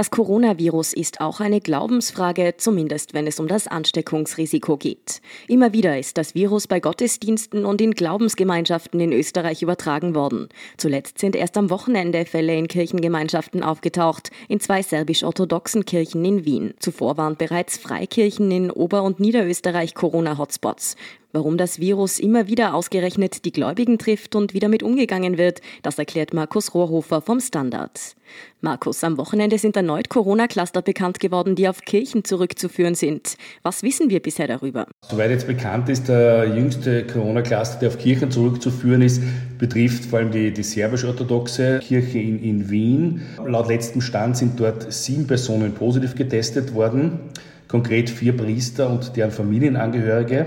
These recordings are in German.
Das Coronavirus ist auch eine Glaubensfrage, zumindest wenn es um das Ansteckungsrisiko geht. Immer wieder ist das Virus bei Gottesdiensten und in Glaubensgemeinschaften in Österreich übertragen worden. Zuletzt sind erst am Wochenende Fälle in Kirchengemeinschaften aufgetaucht, in zwei serbisch-orthodoxen Kirchen in Wien. Zuvor waren bereits Freikirchen in Ober- und Niederösterreich Corona-Hotspots. Warum das Virus immer wieder ausgerechnet die Gläubigen trifft und wie damit umgegangen wird, das erklärt Markus Rohrhofer vom Standard. Markus, am Wochenende sind erneut Corona-Cluster bekannt geworden, die auf Kirchen zurückzuführen sind. Was wissen wir bisher darüber? Soweit jetzt bekannt ist, der jüngste Corona-Cluster, der auf Kirchen zurückzuführen ist, betrifft vor allem die, die serbisch-orthodoxe Kirche in, in Wien. Laut letztem Stand sind dort sieben Personen positiv getestet worden, konkret vier Priester und deren Familienangehörige.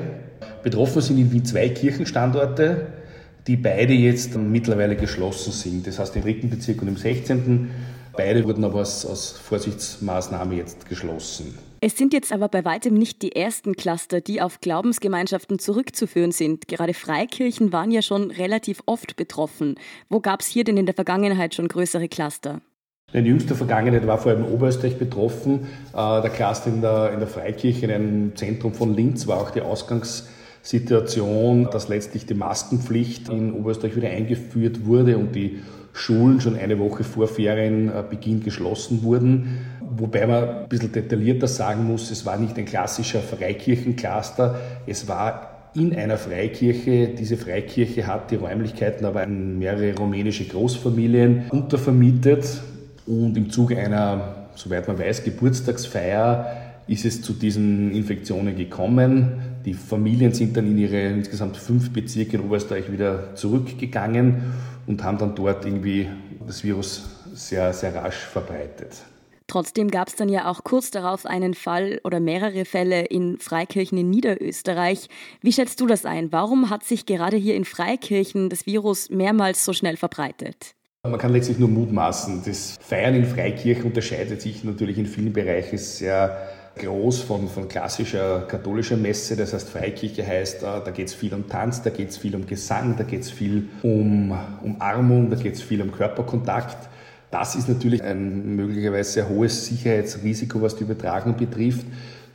Betroffen sind in Wien zwei Kirchenstandorte, die beide jetzt mittlerweile geschlossen sind. Das heißt im dritten Bezirk und im 16. Beide wurden aber als, als Vorsichtsmaßnahme jetzt geschlossen. Es sind jetzt aber bei weitem nicht die ersten Cluster, die auf Glaubensgemeinschaften zurückzuführen sind. Gerade Freikirchen waren ja schon relativ oft betroffen. Wo gab es hier denn in der Vergangenheit schon größere Cluster? In jüngster Vergangenheit war vor allem Oberösterreich betroffen. Äh, der Cluster in der, in der Freikirche in einem Zentrum von Linz war auch die Ausgangs- Situation, dass letztlich die Maskenpflicht in Oberösterreich wieder eingeführt wurde und die Schulen schon eine Woche vor Ferienbeginn geschlossen wurden. Wobei man ein bisschen detaillierter sagen muss, es war nicht ein klassischer Freikirchencluster, es war in einer Freikirche. Diese Freikirche hat die Räumlichkeiten aber an mehrere rumänische Großfamilien untervermietet und im Zuge einer, soweit man weiß, Geburtstagsfeier ist es zu diesen Infektionen gekommen. Die Familien sind dann in ihre insgesamt fünf Bezirke in Oberösterreich wieder zurückgegangen und haben dann dort irgendwie das Virus sehr, sehr rasch verbreitet. Trotzdem gab es dann ja auch kurz darauf einen Fall oder mehrere Fälle in Freikirchen in Niederösterreich. Wie schätzt du das ein? Warum hat sich gerade hier in Freikirchen das Virus mehrmals so schnell verbreitet? Man kann letztlich nur mutmaßen. Das Feiern in Freikirchen unterscheidet sich natürlich in vielen Bereichen sehr groß von, von klassischer katholischer Messe, das heißt Freikirche heißt, äh, da geht es viel um Tanz, da geht es viel um Gesang, da geht es viel um Umarmung, da geht es viel um Körperkontakt. Das ist natürlich ein möglicherweise sehr hohes Sicherheitsrisiko, was die Übertragung betrifft.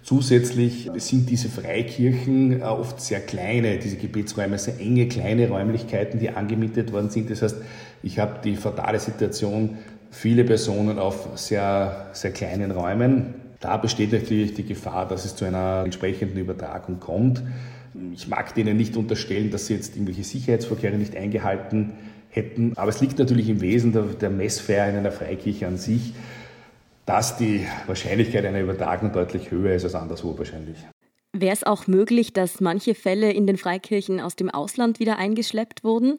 Zusätzlich sind diese Freikirchen äh, oft sehr kleine, diese Gebetsräume sehr enge, kleine Räumlichkeiten, die angemietet worden sind. Das heißt, ich habe die fatale Situation, viele Personen auf sehr, sehr kleinen Räumen. Da besteht natürlich die Gefahr, dass es zu einer entsprechenden Übertragung kommt. Ich mag denen nicht unterstellen, dass sie jetzt irgendwelche Sicherheitsvorkehrungen nicht eingehalten hätten, aber es liegt natürlich im Wesen der, der Messfeier in einer Freikirche an sich, dass die Wahrscheinlichkeit einer Übertragung deutlich höher ist als anderswo wahrscheinlich. Wäre es auch möglich, dass manche Fälle in den Freikirchen aus dem Ausland wieder eingeschleppt wurden?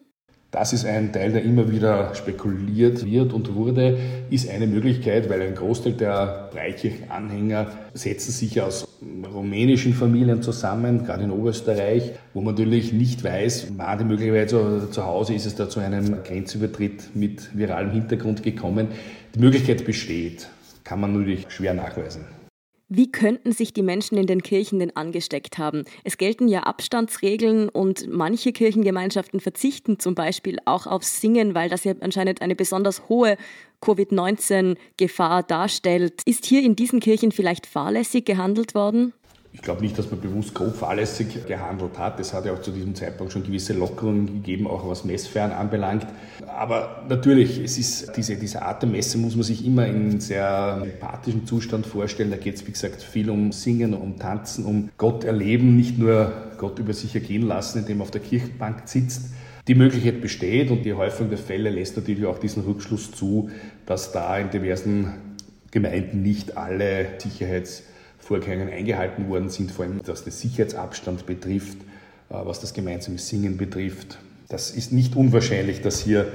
Das ist ein Teil, der immer wieder spekuliert wird und wurde, ist eine Möglichkeit, weil ein Großteil der Freikirchenanhänger setzen sich aus rumänischen Familien zusammen, gerade in Oberösterreich, wo man natürlich nicht weiß, wann die möglicherweise zu Hause ist es da zu einem Grenzübertritt mit viralem Hintergrund gekommen. Die Möglichkeit besteht, kann man natürlich schwer nachweisen. Wie könnten sich die Menschen in den Kirchen denn angesteckt haben? Es gelten ja Abstandsregeln und manche Kirchengemeinschaften verzichten zum Beispiel auch aufs Singen, weil das ja anscheinend eine besonders hohe Covid-19-Gefahr darstellt. Ist hier in diesen Kirchen vielleicht fahrlässig gehandelt worden? Ich glaube nicht, dass man bewusst grob fahrlässig gehandelt hat. Es hat ja auch zu diesem Zeitpunkt schon gewisse Lockerungen gegeben, auch was Messfern anbelangt. Aber natürlich, es ist diese, diese Art der Messe muss man sich immer in sehr empathischen Zustand vorstellen. Da geht es, wie gesagt, viel um Singen, um Tanzen, um Gott erleben, nicht nur Gott über sich ergehen lassen, indem er auf der Kirchenbank sitzt. Die Möglichkeit besteht und die Häufung der Fälle lässt natürlich auch diesen Rückschluss zu, dass da in diversen Gemeinden nicht alle Sicherheits- Vorkehrungen eingehalten worden sind, vor allem was den Sicherheitsabstand betrifft, äh, was das gemeinsame Singen betrifft. Das ist nicht unwahrscheinlich, dass hier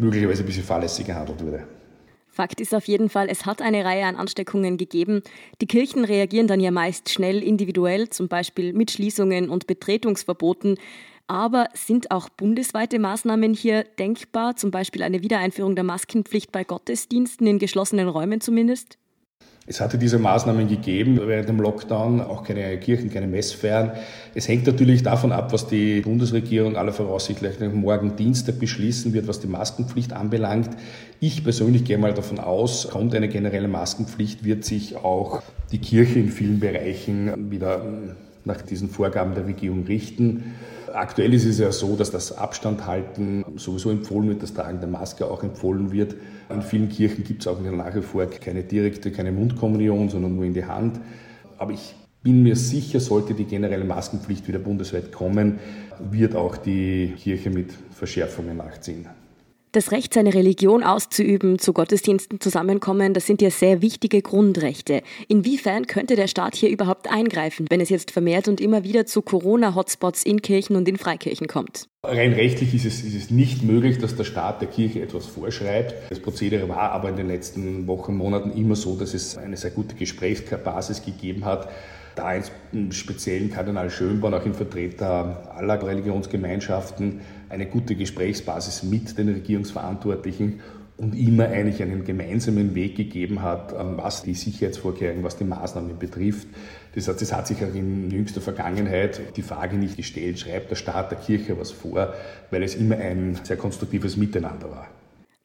möglicherweise ein bisschen fahrlässig gehandelt wurde. Fakt ist auf jeden Fall, es hat eine Reihe an Ansteckungen gegeben. Die Kirchen reagieren dann ja meist schnell individuell, zum Beispiel mit Schließungen und Betretungsverboten. Aber sind auch bundesweite Maßnahmen hier denkbar, zum Beispiel eine Wiedereinführung der Maskenpflicht bei Gottesdiensten in geschlossenen Räumen zumindest? Es hatte diese Maßnahmen gegeben während dem Lockdown, auch keine Kirchen, keine Messfeiern. Es hängt natürlich davon ab, was die Bundesregierung aller Voraussicht morgen Dienstag beschließen wird, was die Maskenpflicht anbelangt. Ich persönlich gehe mal davon aus, kommt eine generelle Maskenpflicht, wird sich auch die Kirche in vielen Bereichen wieder nach diesen Vorgaben der Regierung richten. Aktuell ist es ja so, dass das Abstand halten sowieso empfohlen wird, das Tragen der Maske auch empfohlen wird. In vielen Kirchen gibt es auch nach wie vor keine direkte, keine Mundkommunion, sondern nur in die Hand. Aber ich bin mir sicher, sollte die generelle Maskenpflicht wieder bundesweit kommen, wird auch die Kirche mit Verschärfungen nachziehen. Das Recht, seine Religion auszuüben, zu Gottesdiensten zusammenkommen, das sind ja sehr wichtige Grundrechte. Inwiefern könnte der Staat hier überhaupt eingreifen, wenn es jetzt vermehrt und immer wieder zu Corona-Hotspots in Kirchen und in Freikirchen kommt? Rein rechtlich ist es, ist es nicht möglich, dass der Staat der Kirche etwas vorschreibt. Das Prozedere war aber in den letzten Wochen, Monaten immer so, dass es eine sehr gute Gesprächsbasis gegeben hat da im speziellen Kardinal Schönborn, auch ein Vertreter aller Religionsgemeinschaften, eine gute Gesprächsbasis mit den Regierungsverantwortlichen und immer eigentlich einen gemeinsamen Weg gegeben hat, ähm, was die Sicherheitsvorkehrungen, was die Maßnahmen betrifft. Das heißt, es hat sich auch in jüngster Vergangenheit die Frage nicht gestellt, schreibt der Staat der Kirche was vor, weil es immer ein sehr konstruktives Miteinander war.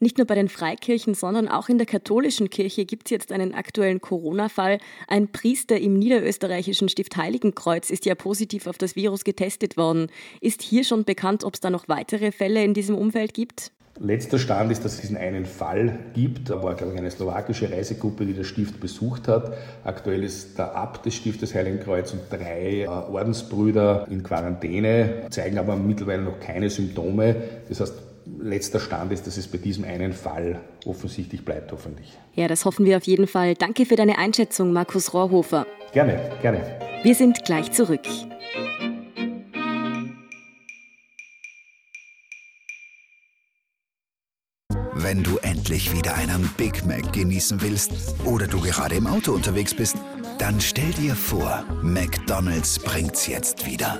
Nicht nur bei den Freikirchen, sondern auch in der katholischen Kirche gibt es jetzt einen aktuellen Corona-Fall. Ein Priester im niederösterreichischen Stift Heiligenkreuz ist ja positiv auf das Virus getestet worden. Ist hier schon bekannt, ob es da noch weitere Fälle in diesem Umfeld gibt? Letzter Stand ist, dass es diesen einen Fall gibt. Da war, glaube ich, eine slowakische Reisegruppe, die das Stift besucht hat. Aktuell ist der Abt des Stiftes Heiligenkreuz und drei äh, Ordensbrüder in Quarantäne, zeigen aber mittlerweile noch keine Symptome. Das heißt, letzter Stand ist, dass es bei diesem einen Fall offensichtlich bleibt, hoffentlich. Ja, das hoffen wir auf jeden Fall. Danke für deine Einschätzung, Markus Rohrhofer. Gerne, gerne. Wir sind gleich zurück. Wenn du endlich wieder einen Big Mac genießen willst oder du gerade im Auto unterwegs bist, dann stell dir vor, McDonald's bringt's jetzt wieder.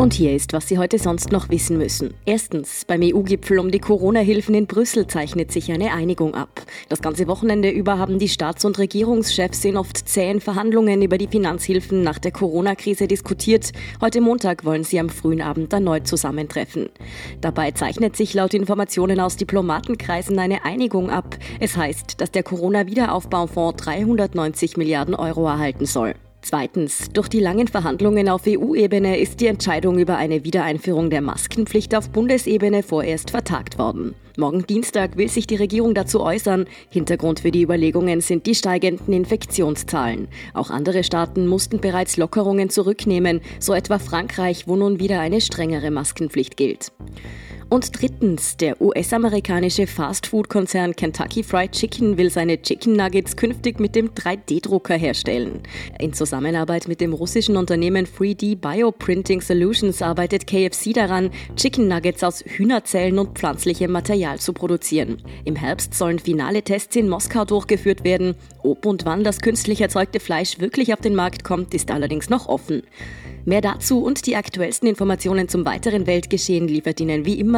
Und hier ist, was Sie heute sonst noch wissen müssen. Erstens, beim EU-Gipfel um die Corona-Hilfen in Brüssel zeichnet sich eine Einigung ab. Das ganze Wochenende über haben die Staats- und Regierungschefs in oft zähen Verhandlungen über die Finanzhilfen nach der Corona-Krise diskutiert. Heute Montag wollen sie am frühen Abend erneut zusammentreffen. Dabei zeichnet sich laut Informationen aus Diplomatenkreisen eine Einigung ab. Es heißt, dass der Corona-Wiederaufbaufonds 390 Milliarden Euro erhalten soll. Zweitens, durch die langen Verhandlungen auf EU-Ebene ist die Entscheidung über eine Wiedereinführung der Maskenpflicht auf Bundesebene vorerst vertagt worden. Morgen Dienstag will sich die Regierung dazu äußern. Hintergrund für die Überlegungen sind die steigenden Infektionszahlen. Auch andere Staaten mussten bereits Lockerungen zurücknehmen, so etwa Frankreich, wo nun wieder eine strengere Maskenpflicht gilt. Und drittens, der US-amerikanische Fastfood-Konzern Kentucky Fried Chicken will seine Chicken Nuggets künftig mit dem 3D-Drucker herstellen. In Zusammenarbeit mit dem russischen Unternehmen 3D Bioprinting Solutions arbeitet KFC daran, Chicken Nuggets aus Hühnerzellen und pflanzlichem Material zu produzieren. Im Herbst sollen finale Tests in Moskau durchgeführt werden. Ob und wann das künstlich erzeugte Fleisch wirklich auf den Markt kommt, ist allerdings noch offen. Mehr dazu und die aktuellsten Informationen zum weiteren Weltgeschehen liefert Ihnen wie immer